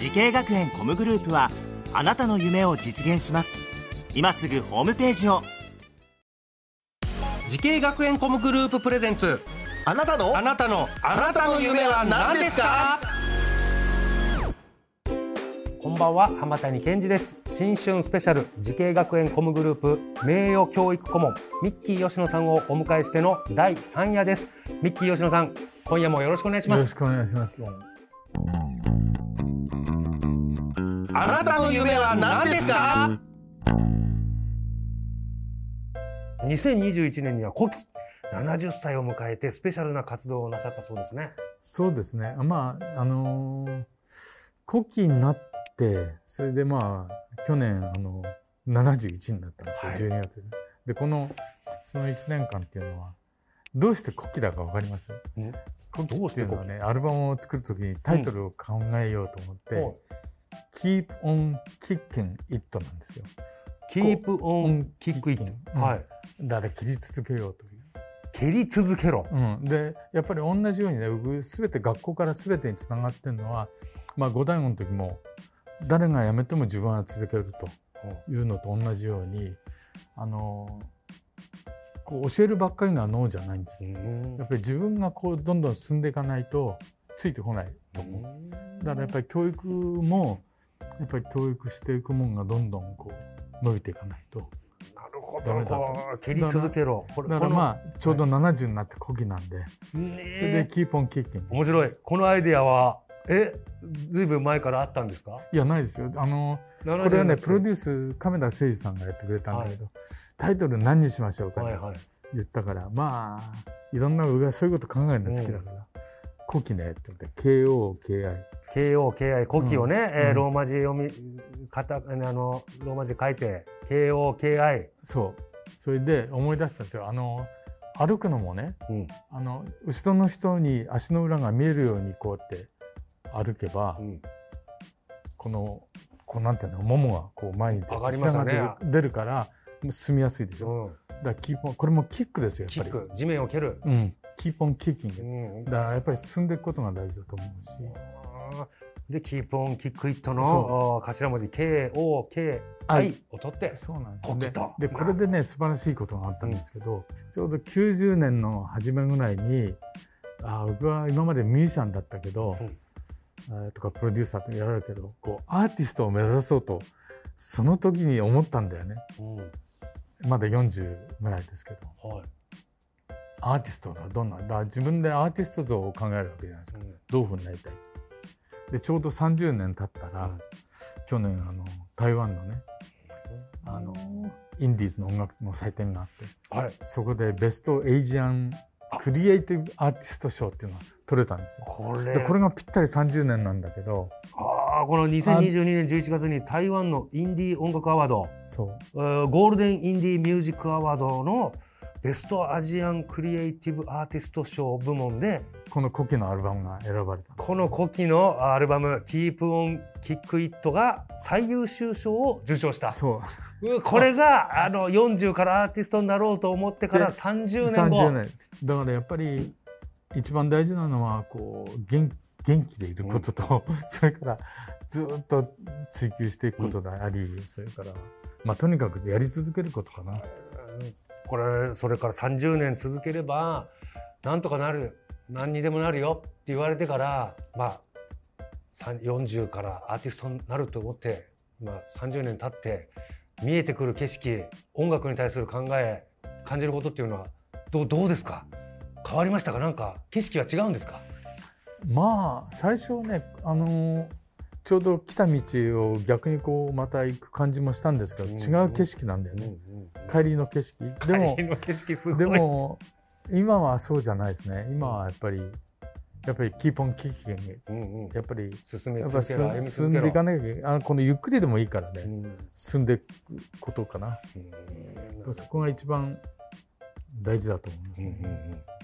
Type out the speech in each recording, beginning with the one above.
滋慶学園 COM グループはあなたの夢を実現します。今すぐホームページを。滋慶学園 COM グループ presents。あなたの？あなたの。あなたの夢は何ですか？こんばんは。浜谷健二です。新春スペシャル。滋慶学園 COM グループ名誉教育顧問。ミッキー吉野さんをお迎えしての第3夜です。ミッキー吉野さん今夜もよろしくお願いします。よろしくお願いします。あなたの夢は何ですか？2021年には古希。70歳を迎えてスペシャルな活動をなさったそうですね。そうですね。まあ、あのー、古希になって、それでまあ、去年、あの、71になったんですよ、はい。12月で。で、この、その1年間っていうのは、どうして古希だかわかります？ん古希どうしていうのはね、アルバムを作るときにタイトルを考えようと思って、ほ Keep on Kicking It なんですよ。Keep on kick it、うん。はい。だから切り続けようという。蹴り続けろ。うん、でやっぱり同じようにね僕全て学校から全てにつながってるのは、まあ、五大悟の時も誰が辞めても自分は続けるというのと同じようにあのこう教えるばっかりが脳じゃないんですよ。やっぱり自分がこうどんどん進んでいかないとついてこないと思う。だからやっぱり教育もやっぱり教育していくもんがどんどんこう伸びていかないと。なるほダメだと。こう蹴り続けろ。これだからまあちょうど70になって古希なんで、それでキーポンキッキン。グ。面白いこのアイデアはえずいぶん前からあったんですか？いやないですよ。あのここれはねプロデュース亀田誠二さんがやってくれたんだけど、タイトル何にしましょうかってはいはい。言ったから、まあいろんな僕がそういうこと考えるの好きだから、古希ねって言って KOKI KOKI 古希をね、えーうん。ローマ字読み型あのローマ字で書いて KOKI そう。それで思い出したんですよ。あの歩くのもねうん。あの後ろの人に足の裏が見えるようにこうやって歩けば、うん。このこうなんていうのももがこう前に出て上がりますよね。出る出るから進みやすいでしょ、うん。だからキーこれもキックですよキやっぱり。ック。地面を蹴る、うん、 Keep on kicking、うん。だからやっぱり進んでいくことが大事だと思うし、で Keep on kickin' it その頭文字 KOKI を取ってそうなんです。で古希とでこれでね素晴らしいことがあったんですけど、ちょうど90年の初めぐらいにあ僕は今までミュージシャンだったけど、うん。えーとかプロデューサーとかやられるけどこうアーティストを目指そうとその時に思ったんだよね。うん。まだ40ぐらいですけど。はいアーティストがどんなだ自分でアーティスト像を考えるわけじゃないですか、どういうふうになりたいでちょうど30年経ったら、うん。去年あの台湾のねあのインディーズの音楽の祭典があってはい。そこでベストエイジアンクリエイティブアーティスト賞っていうのが取れたんですよ。これ。でこれがぴったり30年なんだけどあーこの2022年11月に台湾のインディー音楽アワード。そう。えーゴールデンインディーミュージックアワードのベストアジアンクリエイティブアーティスト賞部門でこの古希のアルバムが選ばれたこの古希のアルバム「Keep on Kick It」が最優秀賞を受賞した。そう。うこれがあの40からアーティストになろうと思ってからで30年後。30年。だからやっぱり一番大事なのはこう元元気でいることと、それからずっと追求していくことであり、それからまあとにかくやり続けることかな。これそれから30年続ければなんとかなる何にでもなるよって言われてからまあ40からアーティストになると思って、まあ、30年経って見えてくる景色音楽に対する考え感じることっていうのはどうどうですか？変わりましたか？なんか景色は違うんですか？まあ最初ねあのーちょうど来た道を逆にこうまた行く感じもしたんですけど、うん違う景色なんだよね、帰りの景色。でも帰りの景色すごい。でも今はそうじゃないですね。今はやっぱりやっぱり Keep on kicking うんうん。やっぱり進めやっぱ進んでいかなきゃあこのゆっくりでもいいからね、うん。進んでいくことかな。うん。そこが一番大事だと思いますうんうんね、うん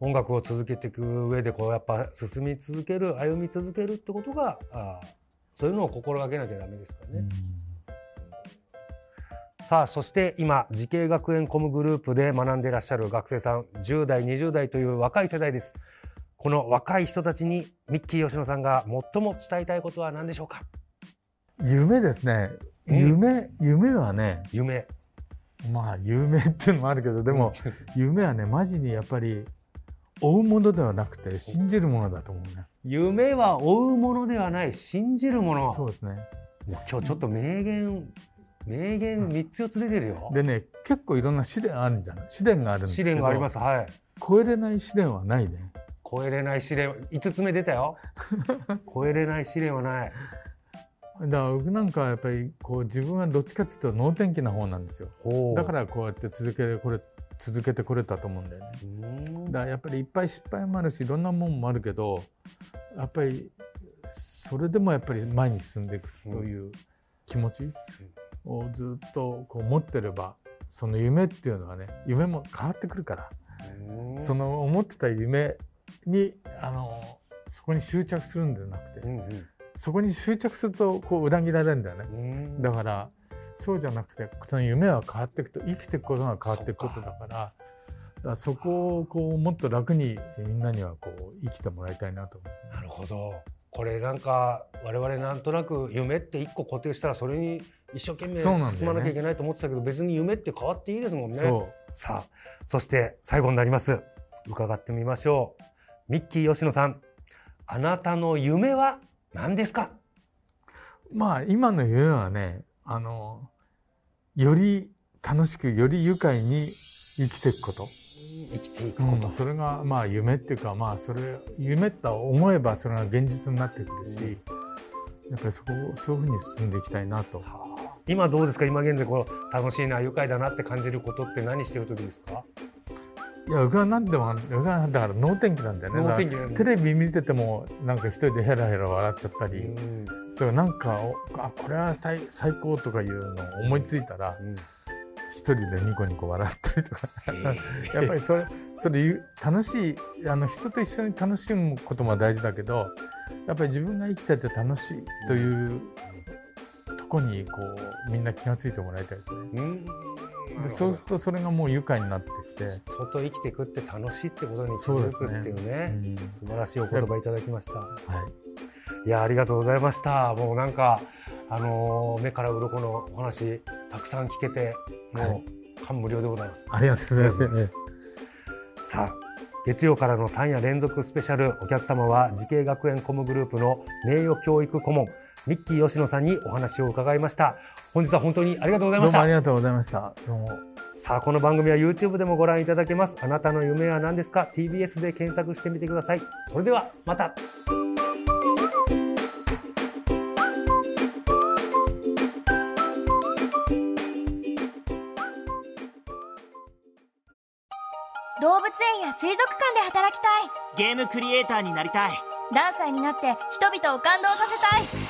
音楽を続けていく上でこうやっぱ進み続ける歩み続けるってことがあーそういうのを心がけなきゃダメですからね。さあそして今滋慶学園 COM グループで学んでいらっしゃる学生さん10代20代という若い世代です。この若い人たちにミッキー吉野さんが最も伝えたいことは何でしょうか？夢ですねうん夢夢はね夢。まあ夢っていうのもあるけどでも夢はねマジにやっぱり追うものではなくて信じるものだと思うね。夢は追うものではない。信じるもの。そうですね。今日ちょっと名言名言3つ4つ出てるよ。でね結構いろんな試練あるんじゃない試練があるんですけど。試練があります。はい。超えれない試練はないね。超えれない試練5つ目出たよ。超えれない試練はない。だから僕なんかはやっぱりこう自分はどっちかっていうと能天気な方なんですよ。だからこうやって続けてこれ続けてこれたと思うんだよね。うん。だからやっぱりいっぱい失敗もあるしいろんなもんもあるけどやっぱりそれでもやっぱり前に進んでいくという気持ちをずっとこう持ってればその夢っていうのはね夢も変わってくるから。うん。その思ってた夢にあのそこに執着するんじゃなくてうんうん。そこに執着するとこう裏切られるんだよね。うん。だからそうじゃなくてその夢は変わっていくと生きていくことが変わっていくことだからだそこをこうもっと楽にみんなにはこう生きてもらいたいなと思いますね。なるほど。これなんか我々なんとなく夢って一個固定したらそれに一生懸命進まなきゃいけないと思ってたけど別に夢って変わっていいですもんね。そさあそして最後になります。伺ってみましょう。ミッキー吉野さんあなたの夢は何ですか？うまあ今の夢はねあのより楽しくより愉快に生きていくこと、生きていくうこと、ん、それがまあ夢っていうかまあそれ夢と思えばそれが現実になってくるし、やっぱりそこをそういうふうに進んでいきたいなと。今どうですか？今現在こう楽しいな愉快だなって感じることって何してる時ですか？いや、僕は何でも、僕はだから能天気なんだよね。能天気テレビ見てても、なんか一人でヘラヘラ笑っちゃったり、うん。それなんか、おあ、これは最最高とかいうのを思いついたら、一人でニコニコ笑ったりとか、やっぱりそれ、それゆ楽しい、あの、人と一緒に楽しむことも大事だけど、やっぱり自分が生きてて楽しいというとこに、こう、みんな気がついてもらいたいですね。うん。でそうするとそれがもう愉快になってきて、人と生きていくって楽しいってことに気づくっていうね。うん。素晴らしいお言葉いただきました。はい。いやありがとうございました。もうなんかあのー目から鱗のお話たくさん聞けてはもう感無量でございます、ありがとうございます。さあ月曜からの3夜連続スペシャルお客様は滋慶学園 COM グループの名誉教育顧問ミッキー吉野さんにお話を伺いました本日は本当にありがとうございました。どうもありがとうございました。どうも。さあこの番組は YouTube でもご覧いただけます。あなたの夢は何ですか？TBS で検索してみてください。それではまた。動物園や水族館で働きたい。ゲームクリエイターになりたい。ダンサーになって人々を感動させたい